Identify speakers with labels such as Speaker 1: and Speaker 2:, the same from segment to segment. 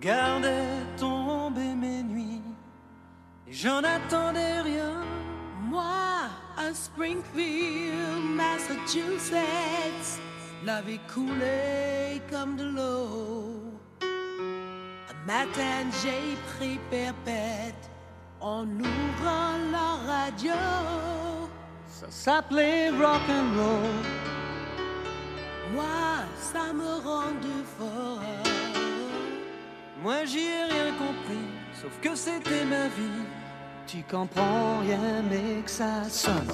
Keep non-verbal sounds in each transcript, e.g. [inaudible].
Speaker 1: Regardais tomber mes nuits et j'en attendais rien.
Speaker 2: Moi, à Springfield, Massachusetts, la vie coulait comme de l'eau. Un matin, j'ai pris perpète en ouvrant la radio.
Speaker 1: Ça s'appelait rock and roll.
Speaker 2: Moi, ça me rend de fort.
Speaker 1: Moi j'y ai rien compris, sauf que c'était ma vie. Tu comprends rien mais que ça sonne.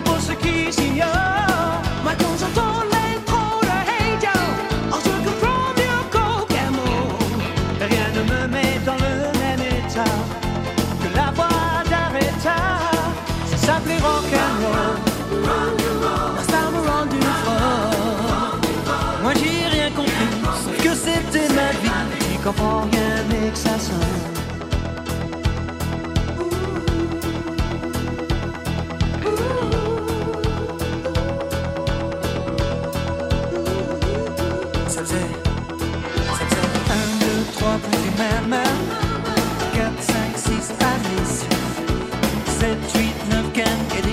Speaker 1: pour ceux qui s'ignorent.
Speaker 2: Moi, quand j'entends l'intro de Hey Joe, oh, je comprends mieux qu'aucun mot.
Speaker 1: Rien ne me met dans le même état que la voix d'Arrêta. Ça s'appelait rock'n'roll.
Speaker 2: La star m'a rendu fort.
Speaker 1: Moi, j'ai rien compris, que c'était ma vie. Tu comprends rien, mais que ça sonne. said treat love can get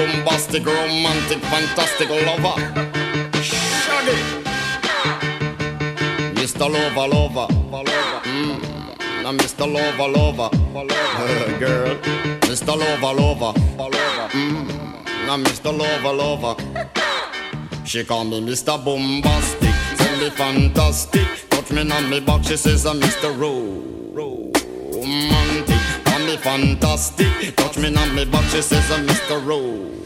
Speaker 3: bombastic, romantic, fantastic lover. Shaggy. Mr. Lover, lover. Mm. Now Mr. Lover, lover. [laughs] Girl. Mr. Lover, lover. Mm. Now Mr. Lover, lover. She call me Mr. Bombastic. Tell me fantastic. Touch me on me back. She says I'm Mr. Romantic. Fantastic. Touch me on me back. She says I'm Mr. Romantic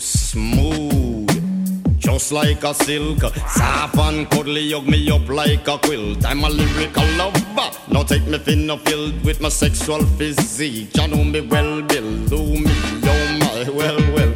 Speaker 3: smooth. Just like a silk, soft and cuddly, hug me up like a quilt. I'm a lyrical lover. Now take me thin or filled with my sexual physique. You know me well, Bill. Do me, oh my, well, well,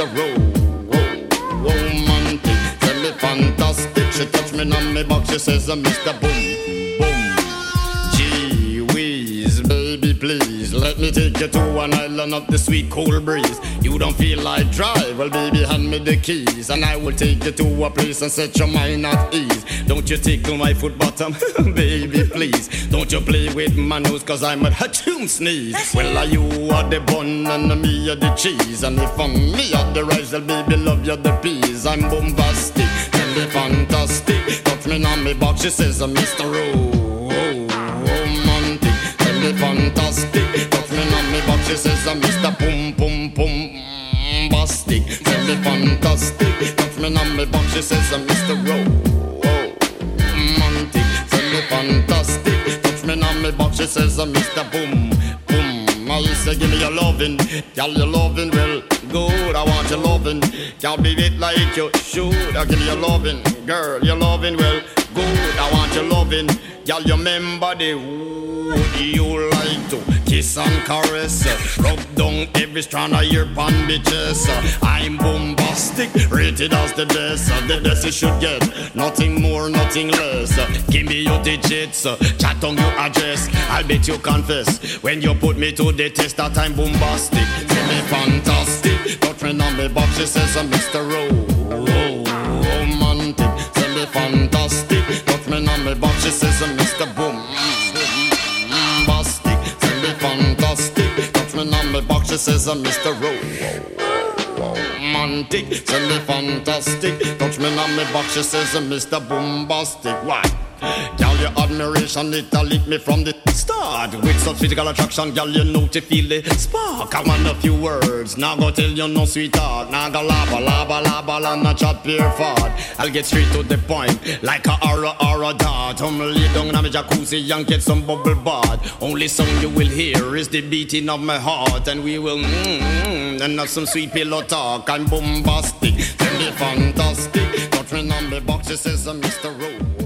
Speaker 3: call road. Mr. Romantic, me fantastic. She touch me on my back, she says uh, I'm Mr. Boom. please. Let me take you to an island of the sweet cool breeze. You don't feel like drive? Well, baby, hand me the keys, and I will take you to a place and set your mind at ease. Don't you tickle my foot bottom, [laughs] baby, please. Don't you play with my nose, cause I'm a hatchoon sneeze. Well, are you are the bun and me are the cheese. And if I'm me are the rice, well, baby, love you the peas. I'm bombastic, tell me fantastic. Touch me on me box, she says, I'm Mr. Oh me fantastic. She says I'm Mr. Pum Pum Pum Bastic. Me fantastic. Touch me on me back, she says I'm Mr. Romantic. Tell me fantastic. Touch me on me back, she says I'm Mr. Boom Boom. I say give me your loving, girl your loving well good. I want your loving, can't be it like you should. I give you your loving, girl your loving well good. I want your loving, girl you remember the would you like kiss and caress? Uh, rub down every strand of your pan bitches. Uh, I'm bombastic, rated as the best. Uh, the best you should get, nothing more, nothing less. Give me your digits, chat on your address. I'll bet you confess when you put me to the test that I'm bombastic. Tell me fantastic, got friend on me box, she says I'm Mr. Ro. Romantic, tell me fantastic, got friend on me box, she says I'm Mr. Boom Me my box, she says I'm Mr. Romantic, send me fantastic. Touch me on my box, she says I'm Mr. Bombastic. Why? Girl, your admiration, it lit me from the start. With such physical attraction, girl, you know to feel the spark. I want a few words, now go tell you no sweetheart. Now go lava, lava, lava, and not chat pure fart. I'll get straight to the point, like a aura, aura dart. I'm lay down in my jacuzzi and get some bubble bath. Only song you will hear is the beating of my heart, and we will mmm, and have some sweet pillow talk. I'm bombastic, tell me fantastic. Me on the box, it says Mr. Rowe.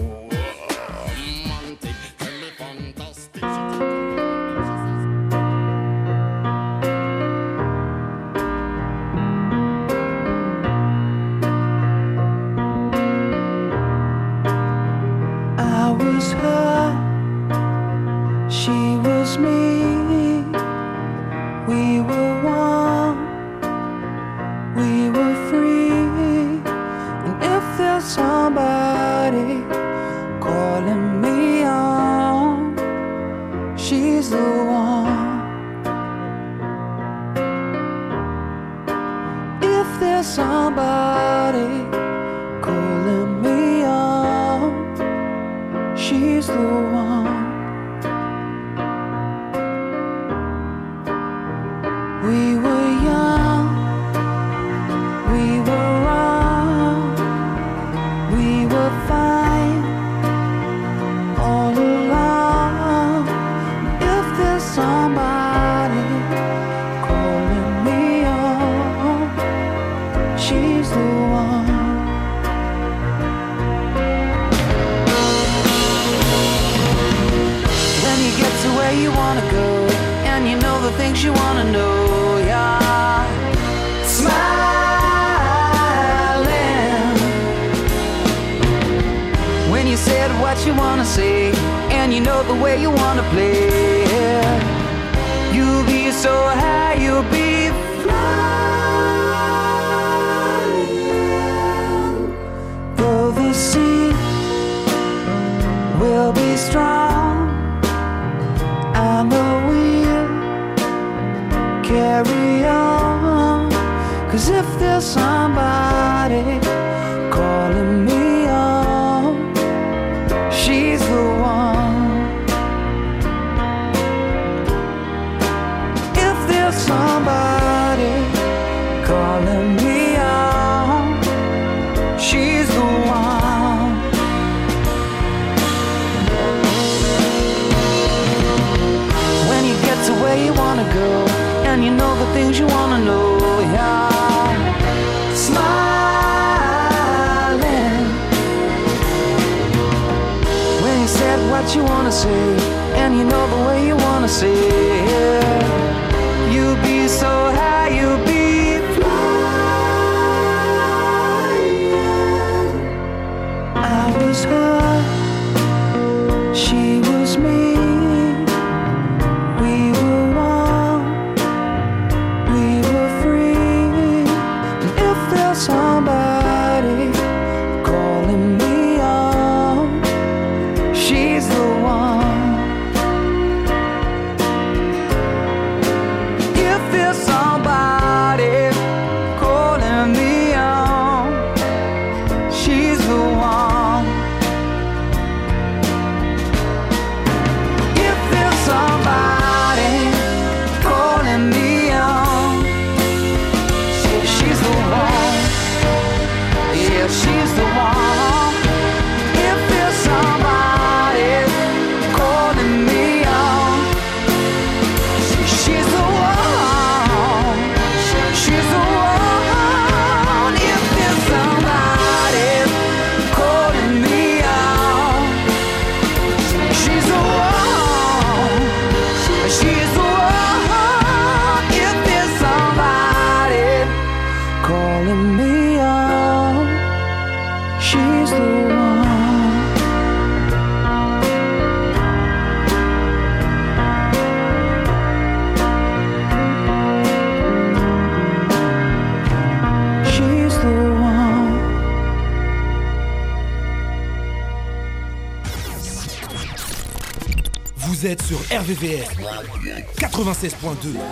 Speaker 4: 96.2.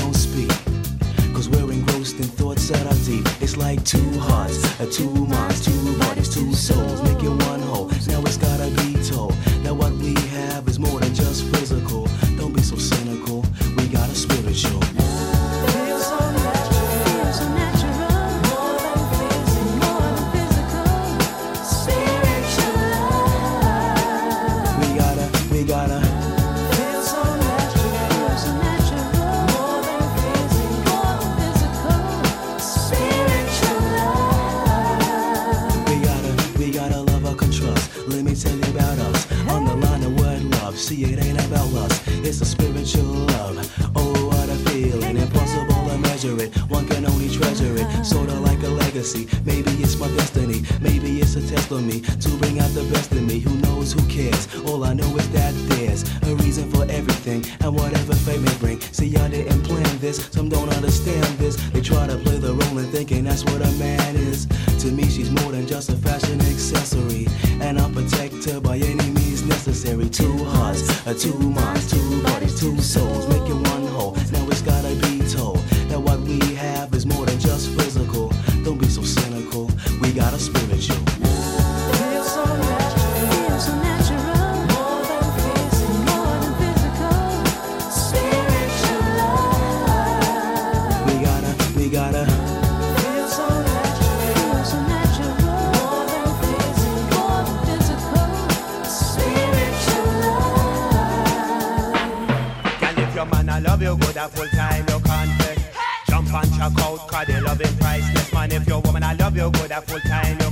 Speaker 5: don't speak. Cause we're engrossed in thoughts that are deep. It's like
Speaker 4: two hearts, two minds, two bodies, two souls. making one whole. Now it's got
Speaker 2: love
Speaker 4: you
Speaker 6: good a full time. You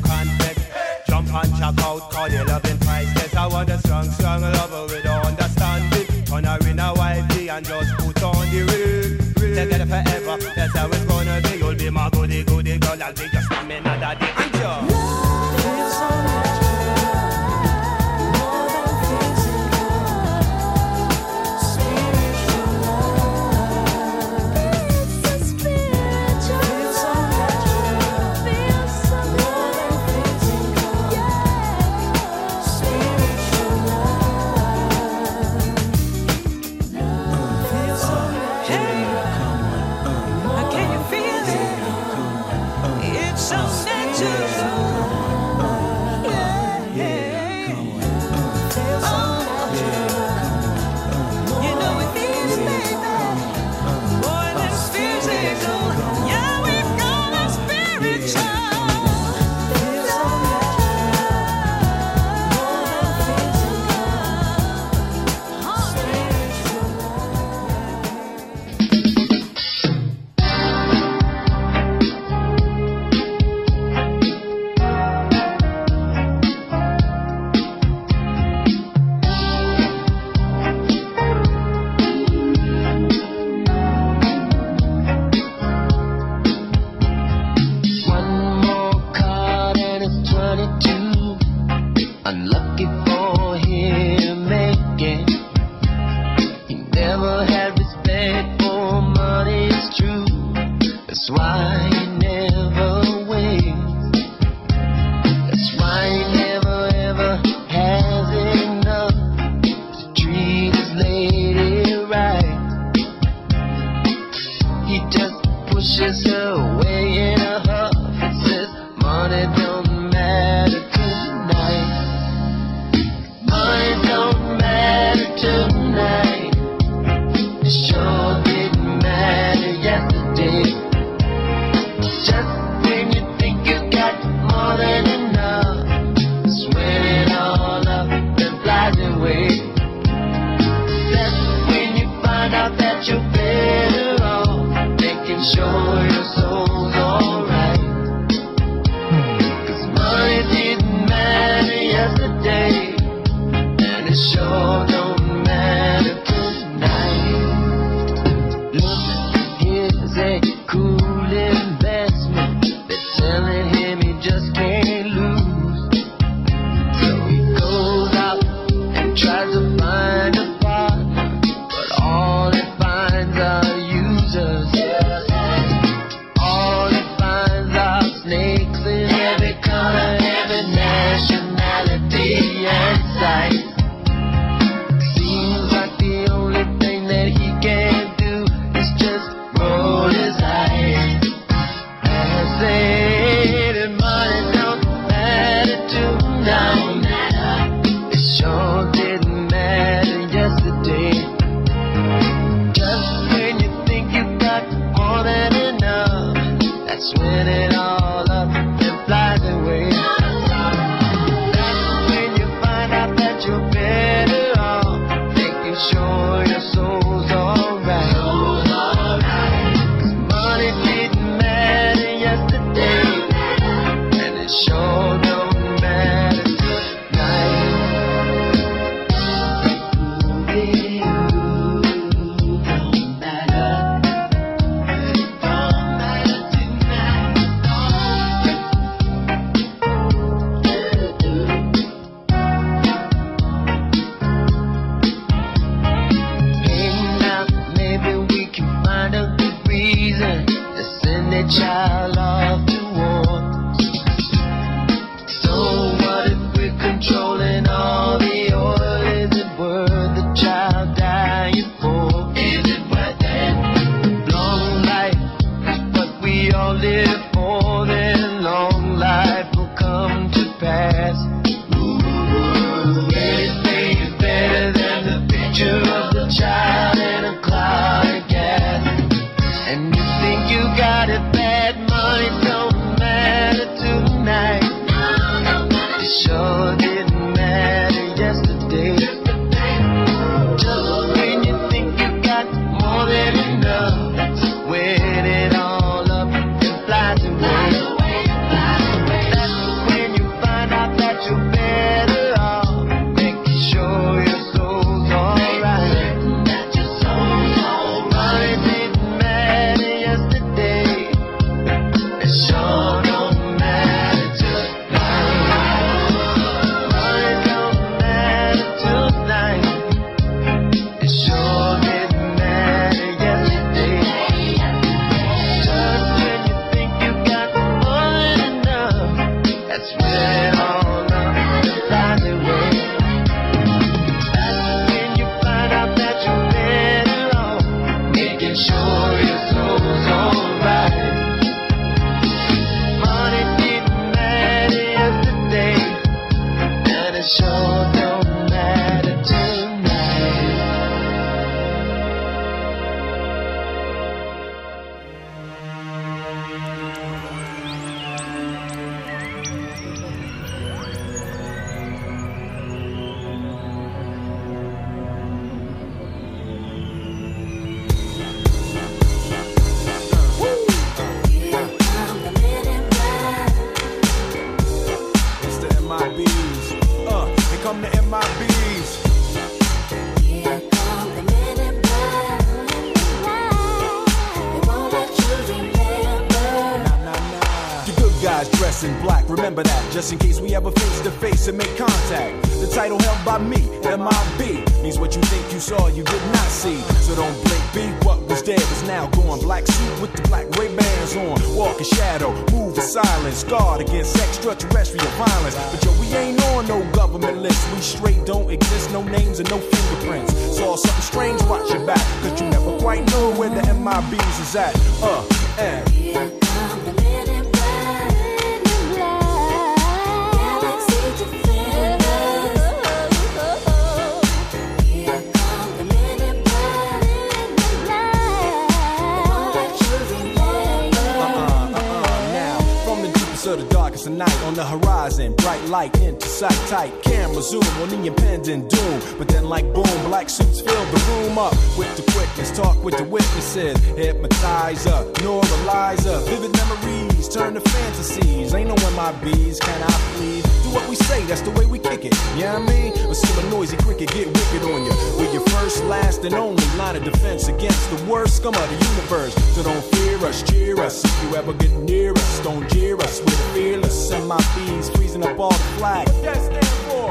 Speaker 7: into sight, tight camera zoom on the impending doom. But then, like boom, black suits fill the room up with the quickness. Talk with the witnesses, hypnotizer, normalizer, vivid memories turn to fantasies. Ain't no MIBs, can I please? Do what we say, that's the way we kick it. Yeah, you know I mean, see a noisy cricket get wicked on you. We're your first, last, and only line of defense against the worst scum of the universe. So don't fear us, cheer us. If you ever get near us, don't jeer us. We're fearless. MIBs freezing up all the flag.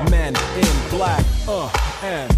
Speaker 7: Men in black. Uh, and.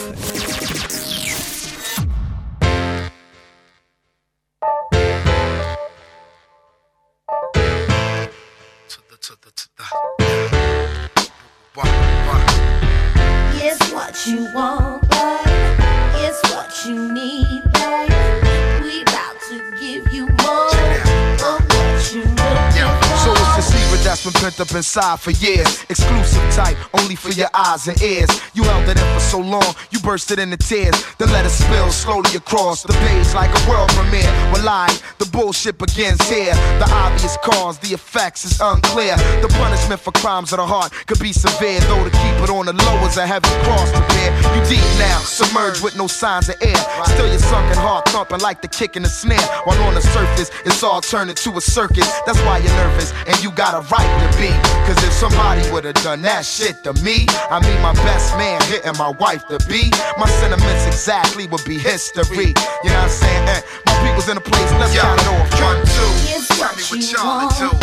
Speaker 8: inside for years. Exclusive type, only for your eyes and ears. You held it in for so long, you bursted into tears. Then let it spill slowly across the page like a world premiere. Well, lying, the bullshit begins here. The obvious cause, the effects is unclear. The punishment for crimes of the heart could be severe, though to keep it on the low is a heavy cross to bear. You deep now, submerged with no signs of air. Still your sunken heart thumping like the kick in the snare. While on the surface, it's all turned into a circus. That's why you're nervous, and you got a right to be. Cause if somebody would've done that shit to me, I mean my best man hitting my wife to be, my sentiments exactly would be history. You know what I'm saying? Eh, my people's in a place, let's count it off. One, two, tell me what y'all do.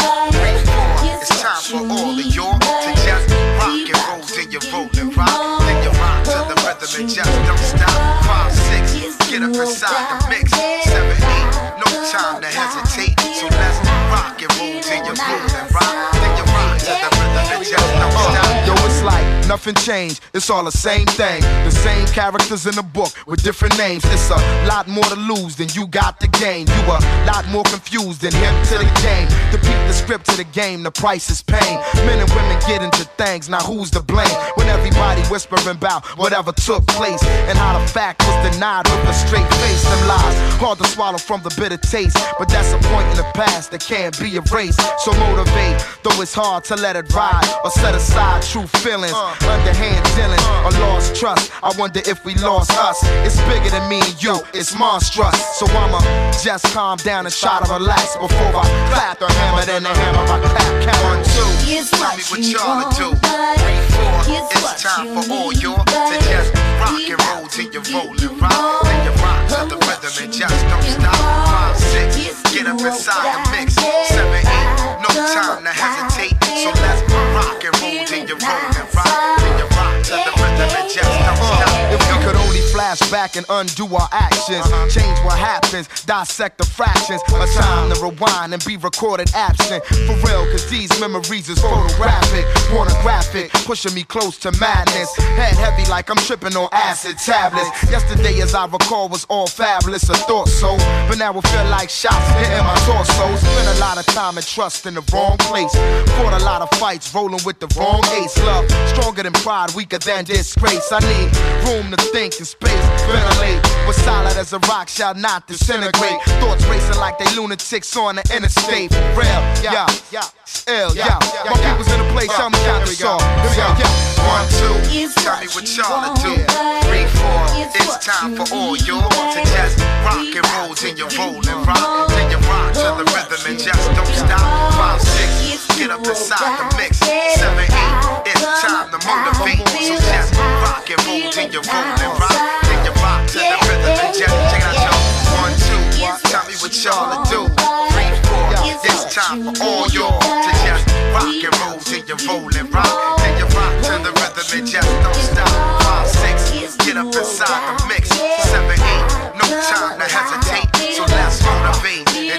Speaker 8: It's time for all of y'all to just nothing changed. It's all the same thing. The same characters in the book with different names. It's a lot more to lose than you got to gain. You a lot more confused than hip to the game. To beat the script to the game, the price is pain. Men and women get into things. Now who's to blame? When everybody whispering about whatever took place and how the fact was denied with a straight face. Them lies hard to swallow from the bitter taste, but that's a point in the past that can't be erased. So motivate, though it's hard to let it ride or set aside true feelings, underhand dealing or lost trust. I wonder if we lost us. It's bigger than me and you. It's monstrous. So I'ma just calm down and try to relax before I clap the hammer. Then the hammer I clap. Count one, two. Tell me what y'all do. Three, four. It's time for all y'all to just rock and roll till you roll and rock. Then you rock to the rhythm and just don't stop. Five, six. Get up inside the mix. Seven, eight. No time to hesitate. So let's rock and roll till you roll and flash back and undo our actions, change what happens, dissect the fractions. A time to rewind and be recorded absent. For real, cause these memories is photographic, pornographic, pushing me close to madness. Head heavy like I'm tripping on acid tablets. Yesterday, as I recall, was all fabulous. I thought so, but now it feel like shots hitting my torso. Spent a lot of time and trust in the wrong place. Fought a lot of fights, rolling with the wrong ace. Love stronger than pride, weaker than disgrace. I need room to think and space, ventilate. But solid as a rock shall not disintegrate. Thoughts racing like they lunatics on the interstate. Real, yeah, yeah, ill, yeah. My people's in the place, tell me count this off. Here we go, yeah. One, two, tell me what y'all to do. Three, four, it's time for all y'all to just rock and roll till you roll and rock. Till you rock to the rhythm and just don't stop. Five, six, get up inside the mix. Seven, eight, it's time to. So just rock and roll till you roll and rock. Rock to the rhythm and just check out. One, two, tell me what y'all to do. Three, four, time for all y'all to just rock and roll till you roll and rock. Till you rock to the rhythm and just don't stop. Five, six, get up inside the mix. Seven, eight, no time to hesitate.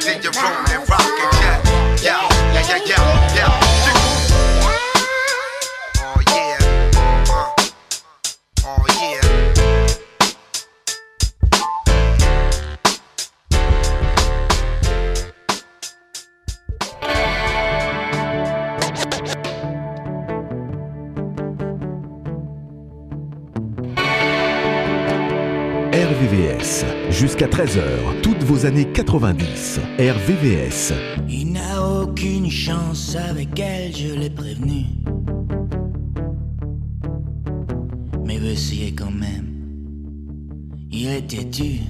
Speaker 8: So let's motivate and rock just, yeah, yeah, yeah, yeah, yeah.
Speaker 9: Jusqu'à 13h, toutes vos années 90. RVVS.
Speaker 10: Il n'a aucune chance avec elle, je l'ai prévenu. Mais veut essayer quand même. Il est têtu.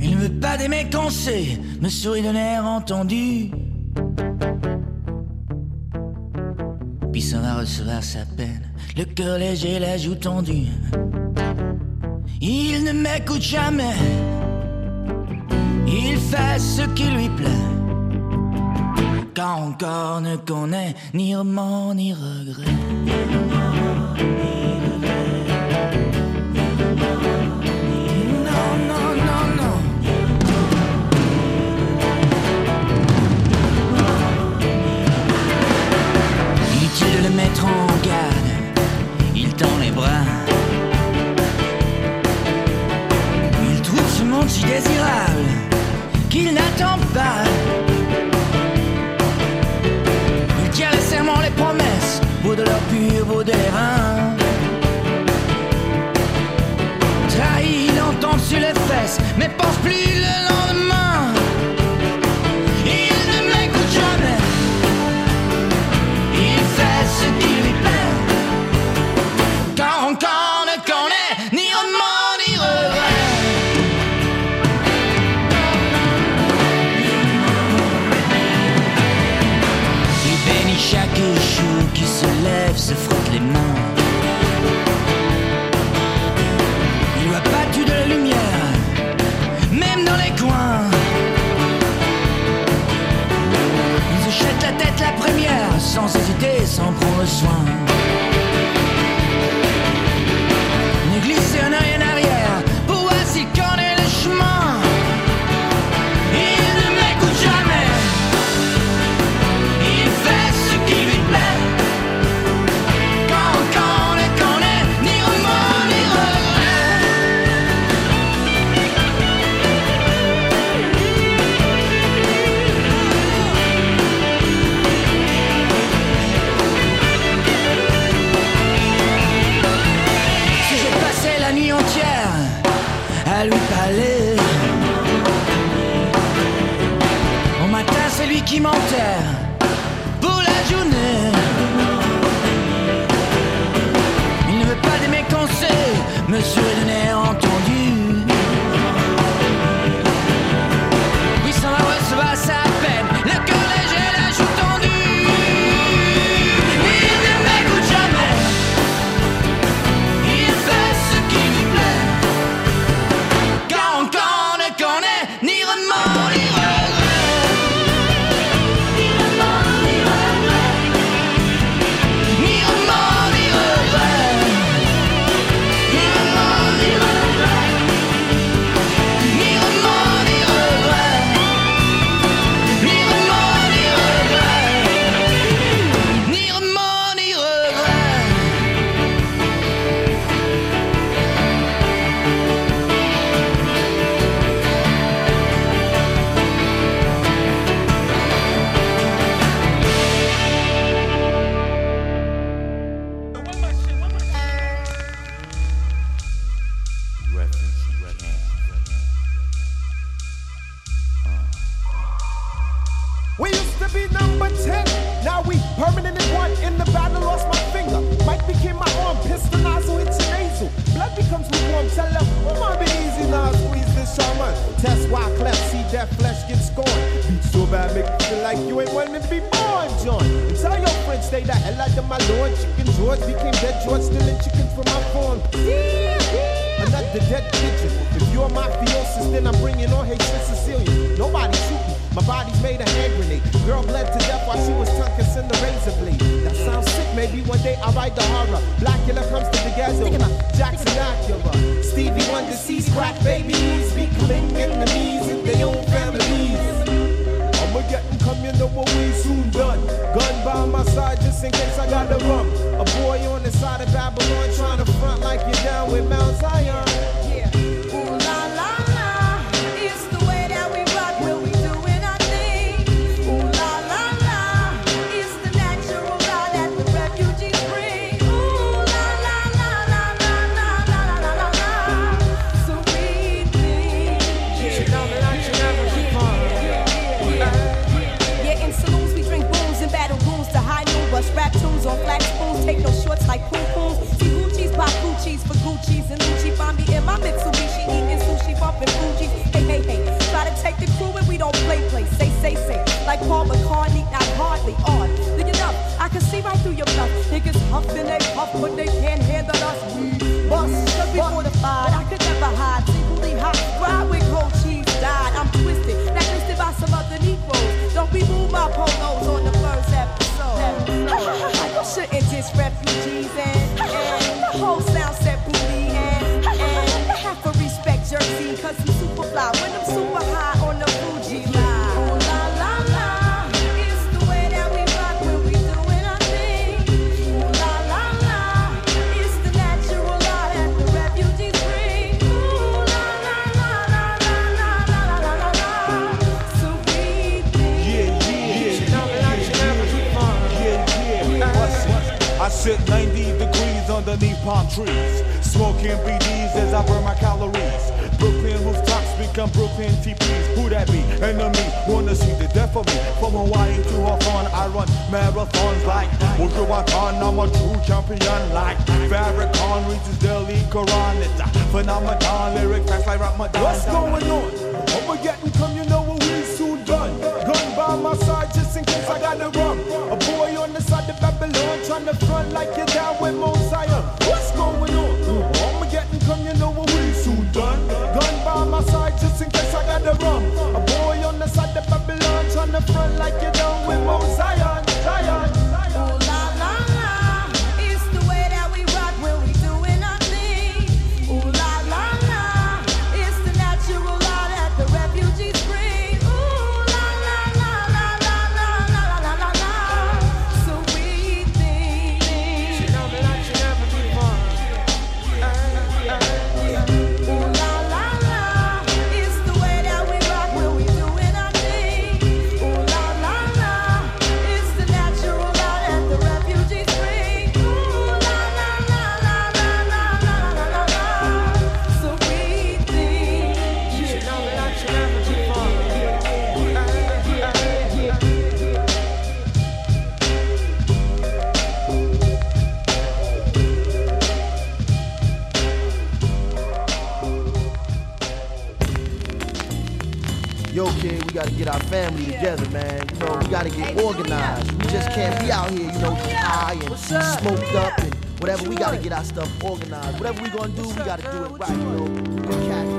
Speaker 10: Il ne veut pas des conseils, me sourit d'un air entendu. Puis s'en va recevoir sa peine, le cœur léger, la joue tendue. Il ne m'écoute jamais. Il fait ce qui lui plaît. Car encore ne connaît ni remords ni regrets. Non, non, non, non. Inutile de le mettre en garde. Il tend les bras. si désirable qu'il n'attend pas. Il tient les serments, les promesses, vaut de l'or pur, vaut des reins. Trahi, il sur les fesses, mais pense plus le lendemain. sans hésiter, sans prendre soin.
Speaker 11: Became dead George stealing chickens from my farm. Another dead pigeon. If you're my theosis, then I'm bringing all hate to Sicilian. Nobody shoot me. My body's made a hand grenade. Girl bled to death while she was tongue kissing the razor blade. That sounds sick. Maybe one day I'll write the horror. Blackula comes to the ghetto. Jackson Acura. Stevie Wonder sees crack babies. Be killing in their own family know what we soon done. Gun by my side just in case I got the rum. A boy on the side of Babylon trying to front like you're down with Mount Zion.
Speaker 2: Like Paul McCartney, not hardly on. Look it up, I can see right through your bluff. Niggas huff and they puff, but they can't handle us. We must be fortified. I could never hide. Singly hot, ride with cold cheese died. I'm twisted, blacklisted by some other Negroes. Don't be moved by polos on
Speaker 7: Sit 90 degrees underneath palm trees. Smoking BDs as I burn my calories. Brooklyn rooftops become
Speaker 2: Brooklyn TPs. Who that be? Enemy, wanna see the death of me. From Hawaii to Hawthorne, I run marathons like Wujuwatan. I'm a true champion like Farrakhan reaches Delhi Quran. It's a phenomenon, lyric facts like Ramadan. What's going on? Overgetting come, you know what we soon done. Gun by my side just in case I gotta run. Babylon trying to front like you're down with Zion. What's going on? We getting come, you know what we soon done. Gun by my side just in case I gotta run. A
Speaker 12: get our family together, man. You know, we gotta get organized. We just can't be out here, you know, high and smoked up and whatever. We gotta get our stuff organized. Whatever we gonna do, we gotta do it right, you know.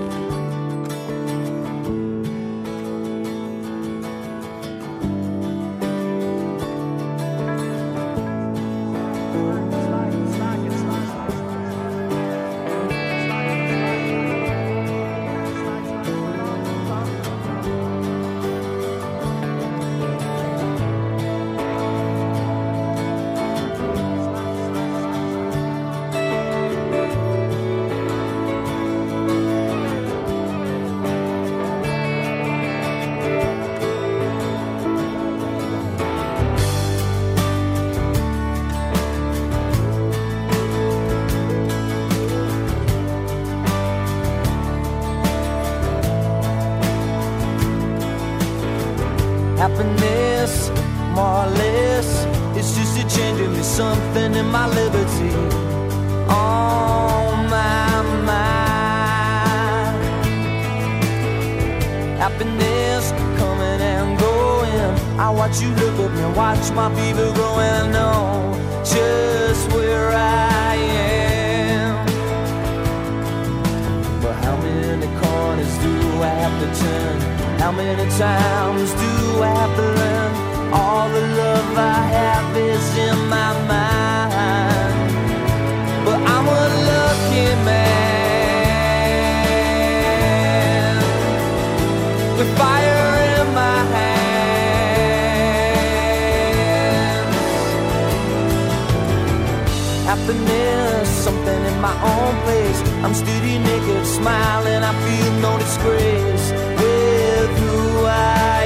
Speaker 6: Happiness, something in my own place. I'm steady naked, smiling. I feel no disgrace with who I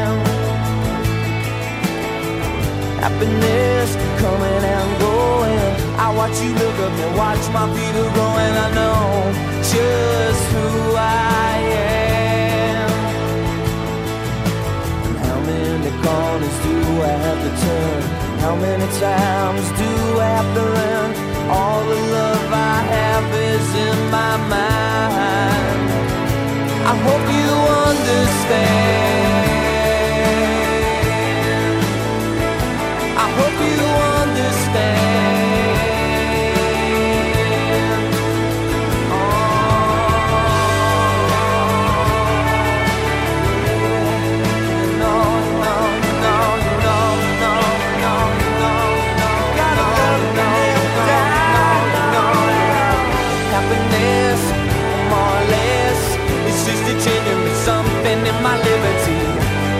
Speaker 6: am. Happiness coming and going. I watch you look up and watch my feet are growing. I know just who I am. And how many corners do I have to turn? How many times do I have to learn? All the love I have is in my mind. I hope you understand. I hope you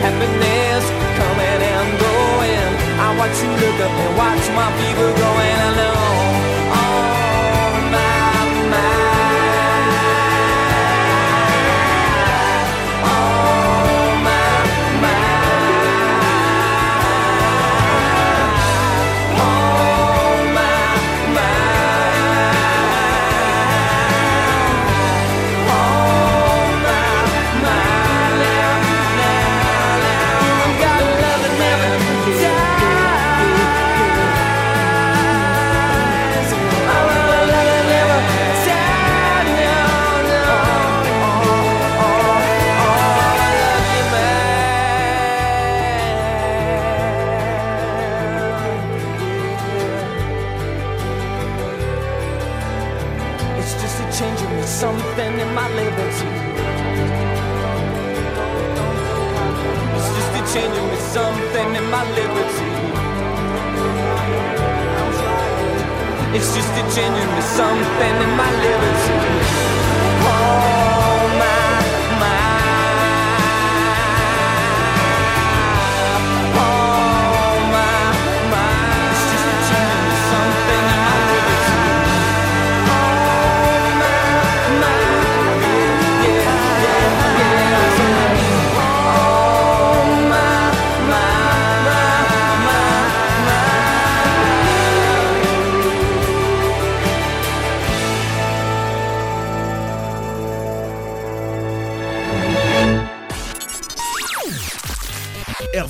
Speaker 6: Happiness coming and going. I watch you look up and watch my fever going I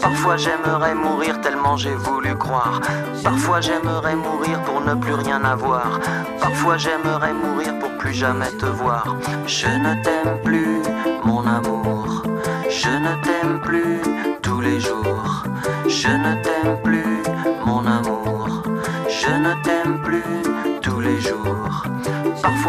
Speaker 13: Parfois j'aimerais mourir tellement j'ai voulu croire. Parfois j'aimerais mourir pour ne plus rien avoir. Parfois j'aimerais mourir pour plus jamais te voir. Je ne t'aime plus, mon amour. Je ne t'aime plus tous les jours. Je ne t'aime plus.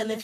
Speaker 2: Feeling,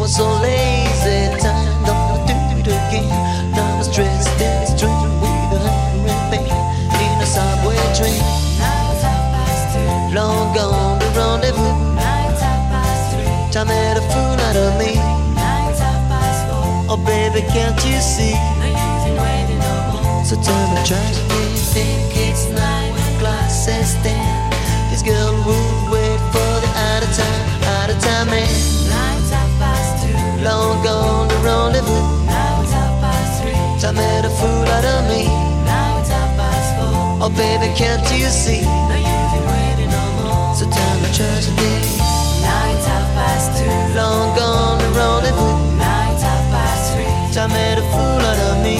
Speaker 14: was so lazy. Time don't do it again. Now I'm stressed and strained with a hunger and pain in a subway train. Long gone the rendezvous. Time had a fool out of me. Oh baby, can't you see? So tell me, try to think it's nine o'clock, says Oh baby, can't you see? No use in waiting no more. So tell me, try to think. Long gone the rendezvous. Time had a fool out of me.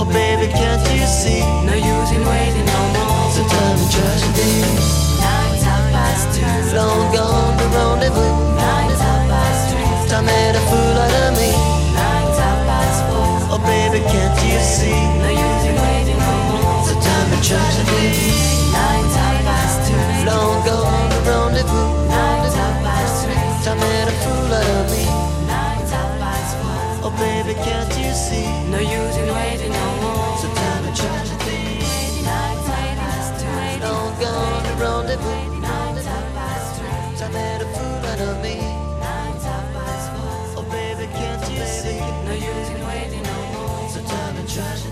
Speaker 14: Oh baby, can't you see? No use in waiting no more. So time to tell me, try to think. Long gone So tell me, try to. Long gone the rendezvous. A fool out of me. Oh baby, can't you see? No use in waiting no more. So tell me, try to think. Long gone the rendezvous. A fool out of me. Oh baby, can't you see? No use in waiting no more. So tell me, try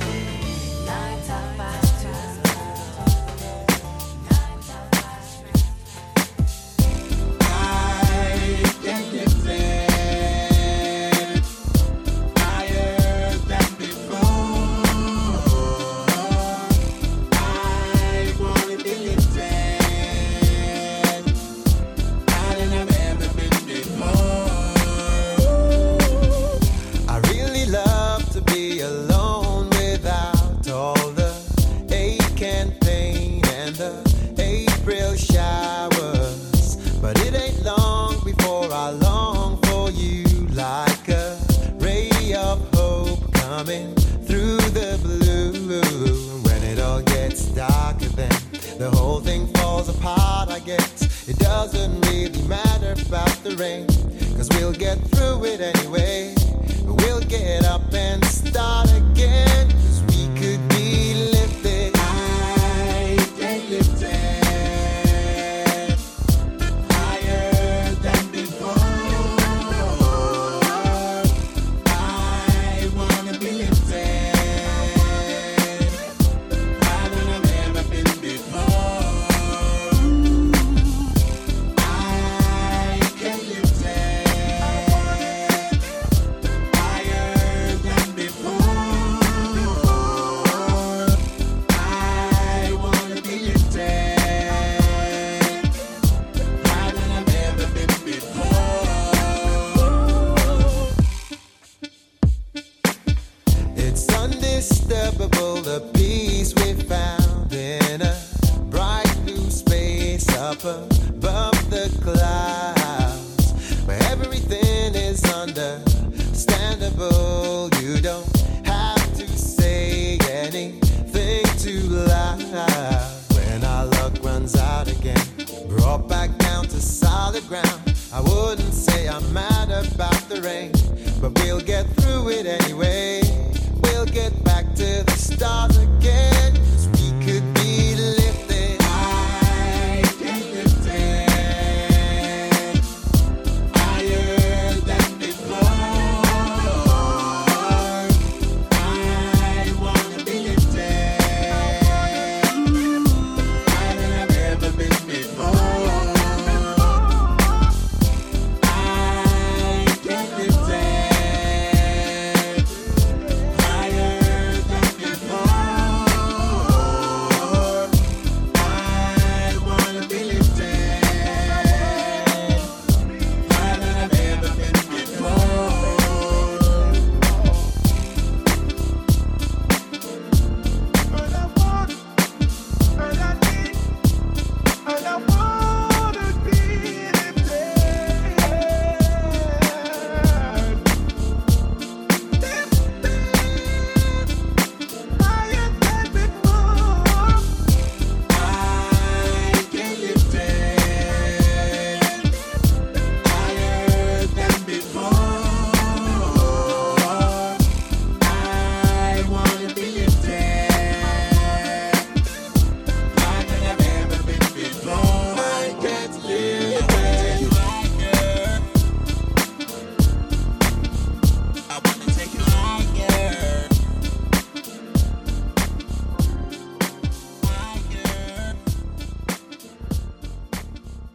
Speaker 15: solid ground. I wouldn't say I'm mad about the rain, but we'll get through it anyway. We'll get back to the start again.